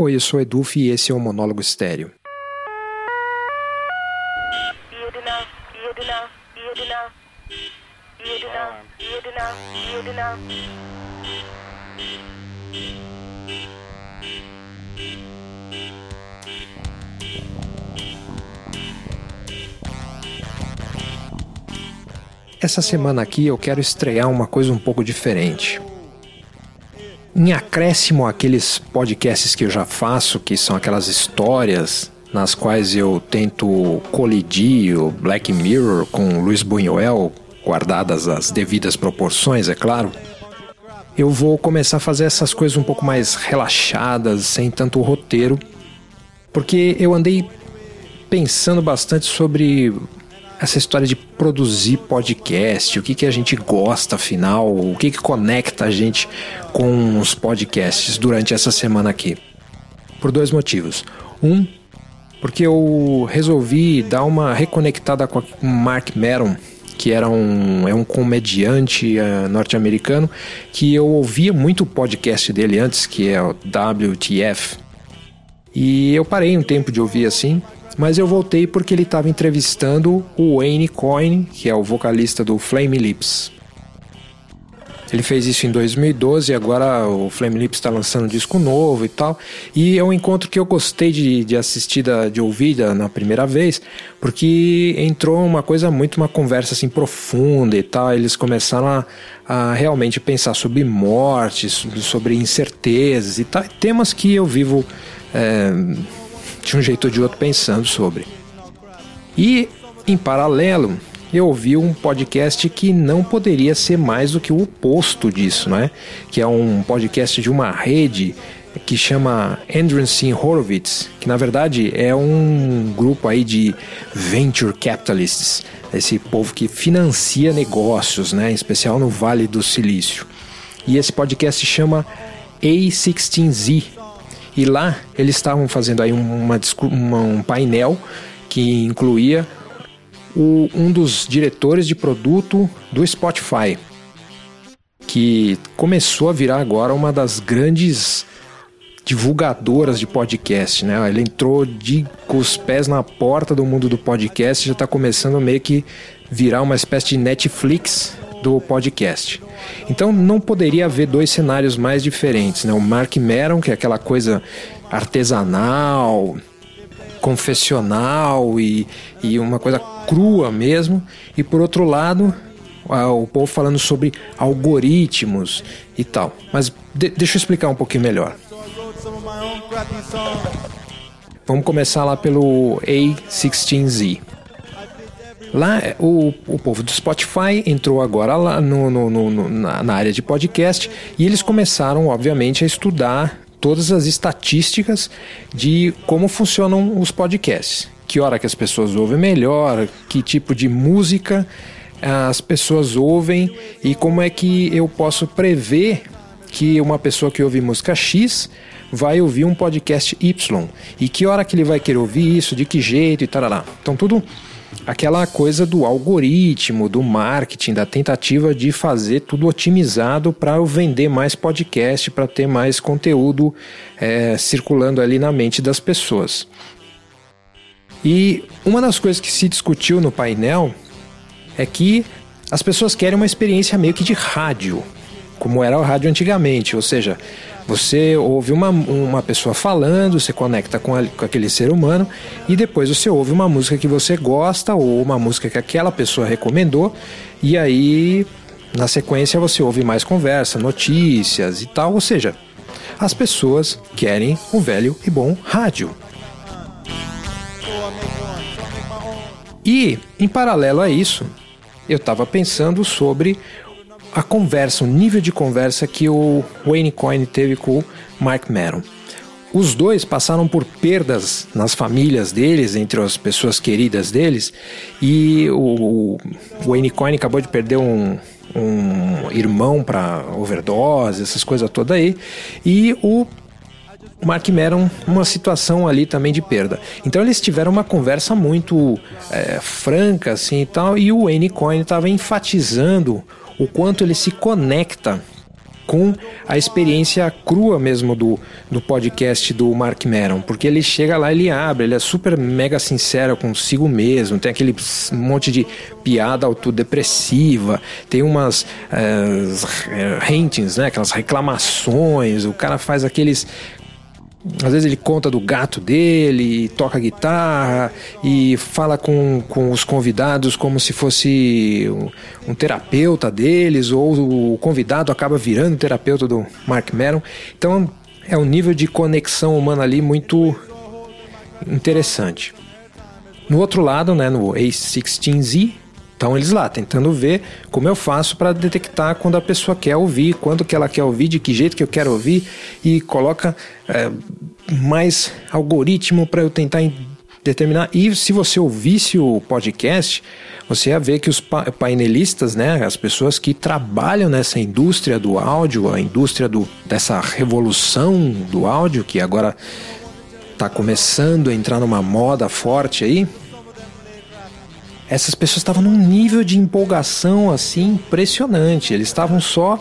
Oi, eu sou Eduf e esse é o Monólogo Estéreo. Essa semana aqui eu quero estrear uma coisa um pouco diferente. Em acréscimo àqueles podcasts que eu já faço, que são aquelas histórias nas quais eu tento colidir o Black Mirror com Luiz Buñuel, guardadas as devidas proporções, é claro. Eu vou começar a fazer essas coisas um pouco mais relaxadas, sem tanto roteiro, porque eu andei pensando bastante sobre essa história de produzir podcast, o que, que a gente gosta afinal, o que, que conecta a gente com os podcasts durante essa semana aqui. Por dois motivos. Um, porque eu resolvi dar uma reconectada com o Mark Maron, que era um, é um comediante uh, norte-americano, que eu ouvia muito o podcast dele antes, que é o WTF. E eu parei um tempo de ouvir assim, mas eu voltei porque ele estava entrevistando o Wayne Coyne, que é o vocalista do Flame Lips. Ele fez isso em 2012 e agora o Flame Lips está lançando um disco novo e tal. E é um encontro que eu gostei de, de assistir, da, de ouvir da, na primeira vez, porque entrou uma coisa muito, uma conversa assim profunda e tal. Eles começaram a, a realmente pensar sobre morte, sobre incertezas e tal. Temas que eu vivo. É, de um jeito ou de outro pensando sobre. E, em paralelo, eu ouvi um podcast que não poderia ser mais do que o oposto disso, né? Que é um podcast de uma rede que chama Andreessen Horowitz, que na verdade é um grupo aí de venture capitalists, esse povo que financia negócios, né? Em especial no Vale do Silício. E esse podcast se chama A16Z, e lá eles estavam fazendo aí uma, uma, um painel que incluía o, um dos diretores de produto do Spotify, que começou a virar agora uma das grandes divulgadoras de podcast, né? Ele entrou de, com os pés na porta do mundo do podcast, já está começando meio que virar uma espécie de Netflix do podcast. Então não poderia haver dois cenários mais diferentes, né? O Mark Maron, que é aquela coisa artesanal, confessional e, e uma coisa crua mesmo, e por outro lado o povo falando sobre algoritmos e tal. Mas de, deixa eu explicar um pouquinho melhor. Vamos começar lá pelo A16Z. Lá, o, o povo do Spotify entrou agora lá no, no, no na, na área de podcast e eles começaram, obviamente, a estudar todas as estatísticas de como funcionam os podcasts. Que hora que as pessoas ouvem melhor, que tipo de música as pessoas ouvem e como é que eu posso prever que uma pessoa que ouve música X vai ouvir um podcast Y e que hora que ele vai querer ouvir isso, de que jeito e tal. Então tudo aquela coisa do algoritmo, do marketing, da tentativa de fazer tudo otimizado para eu vender mais podcast, para ter mais conteúdo é, circulando ali na mente das pessoas. E uma das coisas que se discutiu no painel é que as pessoas querem uma experiência meio que de rádio, como era o rádio antigamente, ou seja, você ouve uma, uma pessoa falando, você conecta com, a, com aquele ser humano e depois você ouve uma música que você gosta ou uma música que aquela pessoa recomendou e aí na sequência você ouve mais conversa, notícias e tal, ou seja, as pessoas querem um velho e bom rádio. E, em paralelo a isso, eu estava pensando sobre a conversa, o nível de conversa que o Wayne Coyne teve com o Mark Maron. Os dois passaram por perdas nas famílias deles, entre as pessoas queridas deles, e o, o Wayne Coyne acabou de perder um, um irmão para overdose, essas coisas todas aí, e o Mark Maron uma situação ali também de perda. Então eles tiveram uma conversa muito é, franca assim e tal, e o Wayne Coyne estava enfatizando o quanto ele se conecta com a experiência crua mesmo do, do podcast do Mark Maron, porque ele chega lá, ele abre, ele é super mega sincero consigo mesmo, tem aquele monte de piada autodepressiva, tem umas ratings, né, aquelas reclamações, o cara faz aqueles às vezes ele conta do gato dele, toca guitarra e fala com, com os convidados como se fosse um, um terapeuta deles, ou o convidado acaba virando terapeuta do Mark Maron. Então é um nível de conexão humana ali muito interessante. No outro lado, né, no A16Z, então eles lá tentando ver como eu faço para detectar quando a pessoa quer ouvir, quando que ela quer ouvir, de que jeito que eu quero ouvir e coloca é, mais algoritmo para eu tentar determinar. E se você ouvisse o podcast, você ia ver que os painelistas, né, as pessoas que trabalham nessa indústria do áudio, a indústria do, dessa revolução do áudio que agora está começando a entrar numa moda forte aí, essas pessoas estavam num nível de empolgação assim impressionante. Eles estavam só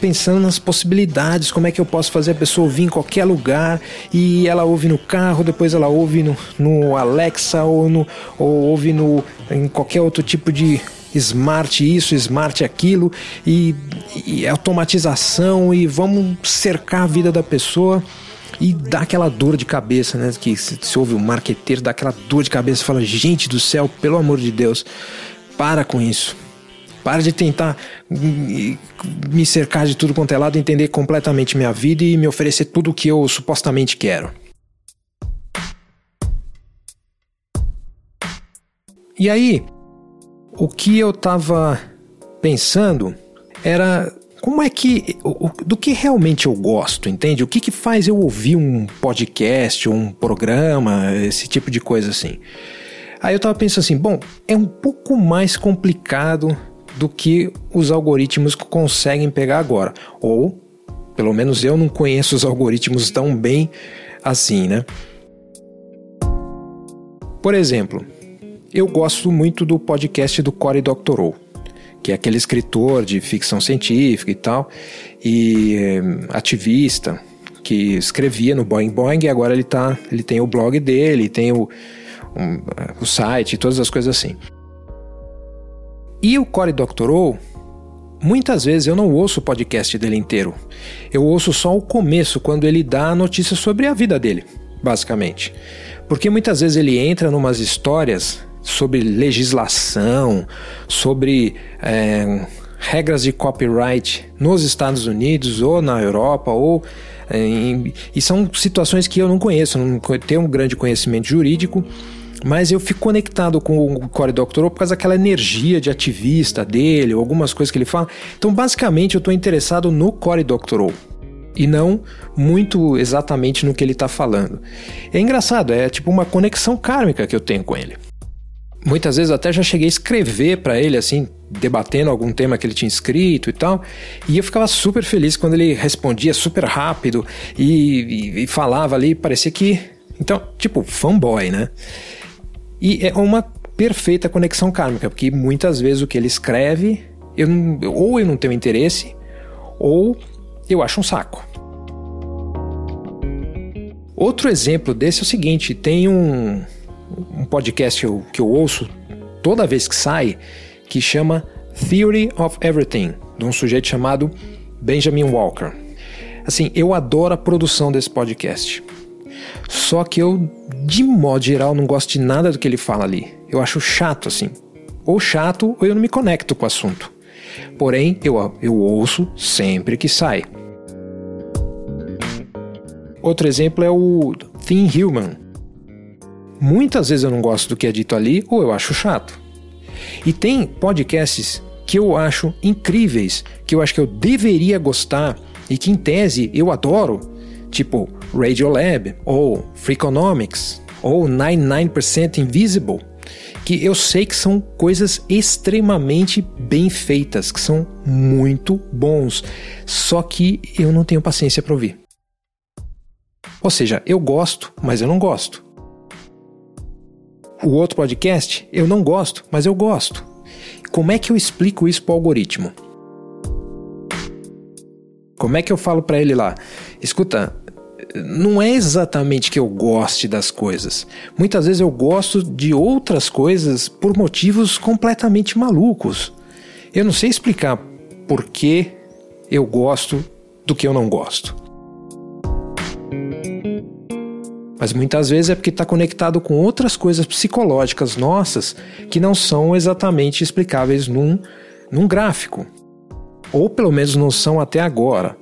pensando nas possibilidades, como é que eu posso fazer a pessoa ouvir em qualquer lugar. E ela ouve no carro, depois ela ouve no, no Alexa ou, no, ou ouve no, em qualquer outro tipo de smart isso, smart aquilo. E, e automatização e vamos cercar a vida da pessoa e dá aquela dor de cabeça, né? Que se, ouve um marqueteiro, dá aquela dor de cabeça fala: gente do céu, pelo amor de Deus, para com isso. Para de tentar me cercar de tudo quanto é lado, entender completamente minha vida e me oferecer tudo o que eu supostamente quero. E aí, o que eu tava pensando era como é que. Do que realmente eu gosto, entende? O que, que faz eu ouvir um podcast, um programa, esse tipo de coisa assim? Aí eu tava pensando assim: bom, é um pouco mais complicado do que os algoritmos conseguem pegar agora. Ou, pelo menos eu não conheço os algoritmos tão bem assim, né? Por exemplo, eu gosto muito do podcast do Cory Doctorow que é aquele escritor de ficção científica e tal, e eh, ativista que escrevia no Boing Boing e agora ele tá, ele tem o blog dele, tem o, um, o site, todas as coisas assim. E o Cory Doctorow, muitas vezes eu não ouço o podcast dele inteiro. Eu ouço só o começo, quando ele dá a notícia sobre a vida dele, basicamente. Porque muitas vezes ele entra numas histórias sobre legislação, sobre é, regras de copyright nos Estados Unidos ou na Europa ou é, em, e são situações que eu não conheço, não tenho um grande conhecimento jurídico, mas eu fico conectado com o Cory Doctorow por causa daquela energia de ativista dele, algumas coisas que ele fala. Então, basicamente, eu estou interessado no Cory Doctorow e não muito exatamente no que ele está falando. É engraçado, é tipo uma conexão kármica que eu tenho com ele. Muitas vezes até já cheguei a escrever para ele, assim, debatendo algum tema que ele tinha escrito e tal. E eu ficava super feliz quando ele respondia super rápido e, e, e falava ali, parecia que. Então, tipo, fanboy, né? E é uma perfeita conexão kármica, porque muitas vezes o que ele escreve, eu não, ou eu não tenho interesse, ou eu acho um saco. Outro exemplo desse é o seguinte: tem um, um podcast que eu, que eu ouço toda vez que sai, que chama Theory of Everything, de um sujeito chamado Benjamin Walker. Assim, eu adoro a produção desse podcast. Só que eu, de modo geral, não gosto de nada do que ele fala ali. Eu acho chato, assim. Ou chato, ou eu não me conecto com o assunto. Porém, eu, eu ouço sempre que sai. Outro exemplo é o Thin Human, Muitas vezes eu não gosto do que é dito ali ou eu acho chato. E tem podcasts que eu acho incríveis, que eu acho que eu deveria gostar e que em tese eu adoro, tipo Radiolab ou Freakonomics ou 99% Invisible, que eu sei que são coisas extremamente bem feitas, que são muito bons, só que eu não tenho paciência para ouvir. Ou seja, eu gosto, mas eu não gosto. O outro podcast eu não gosto, mas eu gosto. Como é que eu explico isso para o algoritmo? Como é que eu falo para ele lá? Escuta, não é exatamente que eu goste das coisas. Muitas vezes eu gosto de outras coisas por motivos completamente malucos. Eu não sei explicar por que eu gosto do que eu não gosto. Mas muitas vezes é porque está conectado com outras coisas psicológicas nossas que não são exatamente explicáveis num, num gráfico. Ou pelo menos não são até agora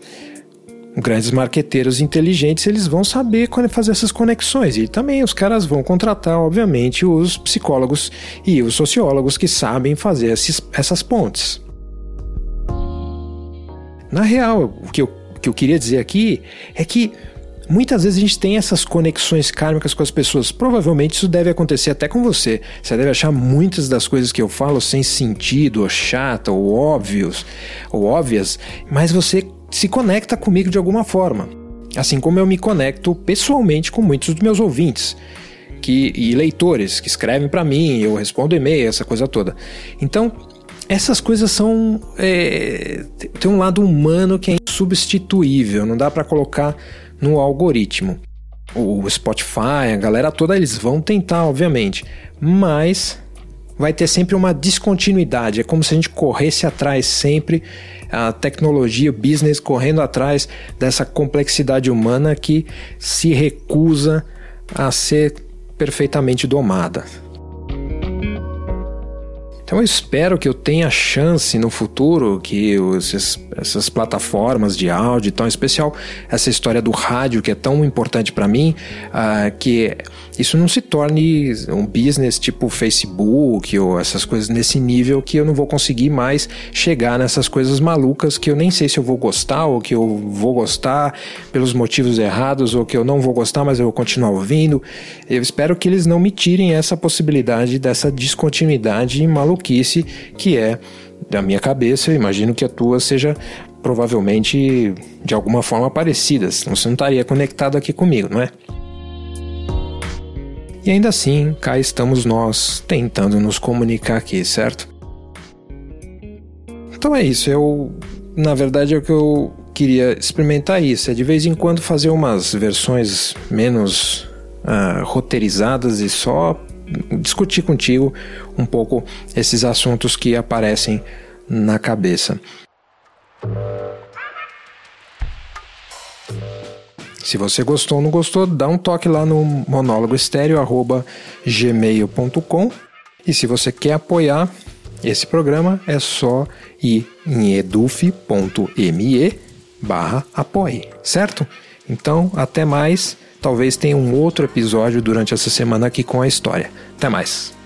grandes marqueteiros inteligentes, eles vão saber fazer essas conexões. E também os caras vão contratar, obviamente, os psicólogos e os sociólogos que sabem fazer esses, essas pontes. Na real, o que eu, o que eu queria dizer aqui é que Muitas vezes a gente tem essas conexões kármicas com as pessoas. Provavelmente isso deve acontecer até com você. Você deve achar muitas das coisas que eu falo sem sentido, ou chata, ou óbvios, ou óbvias, mas você se conecta comigo de alguma forma. Assim como eu me conecto pessoalmente com muitos dos meus ouvintes que, e leitores que escrevem para mim, eu respondo e-mail, essa coisa toda. Então, essas coisas são. É, tem um lado humano que é insubstituível, não dá para colocar no algoritmo. O Spotify, a galera toda, eles vão tentar, obviamente, mas vai ter sempre uma descontinuidade. É como se a gente corresse atrás sempre, a tecnologia, o business correndo atrás dessa complexidade humana que se recusa a ser perfeitamente domada. Então eu espero que eu tenha chance no futuro que essas plataformas de áudio tão especial, essa história do rádio que é tão importante para mim, uh, que isso não se torne um business tipo Facebook ou essas coisas nesse nível que eu não vou conseguir mais chegar nessas coisas malucas que eu nem sei se eu vou gostar ou que eu vou gostar pelos motivos errados ou que eu não vou gostar, mas eu vou continuar ouvindo. Eu espero que eles não me tirem essa possibilidade dessa descontinuidade maluca maluquice que é da minha cabeça. Eu imagino que a tua seja provavelmente de alguma forma parecida, senão você não estaria conectado aqui comigo, não é? E ainda assim, cá estamos nós tentando nos comunicar aqui, certo? Então é isso, eu na verdade é o que eu queria experimentar isso, é de vez em quando fazer umas versões menos uh, roteirizadas e só discutir contigo um pouco esses assuntos que aparecem na cabeça. Se você gostou ou não gostou, dá um toque lá no monólogo gmail.com e se você quer apoiar esse programa é só ir em eduf.me barra apoie, certo? Então, até mais. Talvez tenha um outro episódio durante essa semana aqui com a história. Até mais!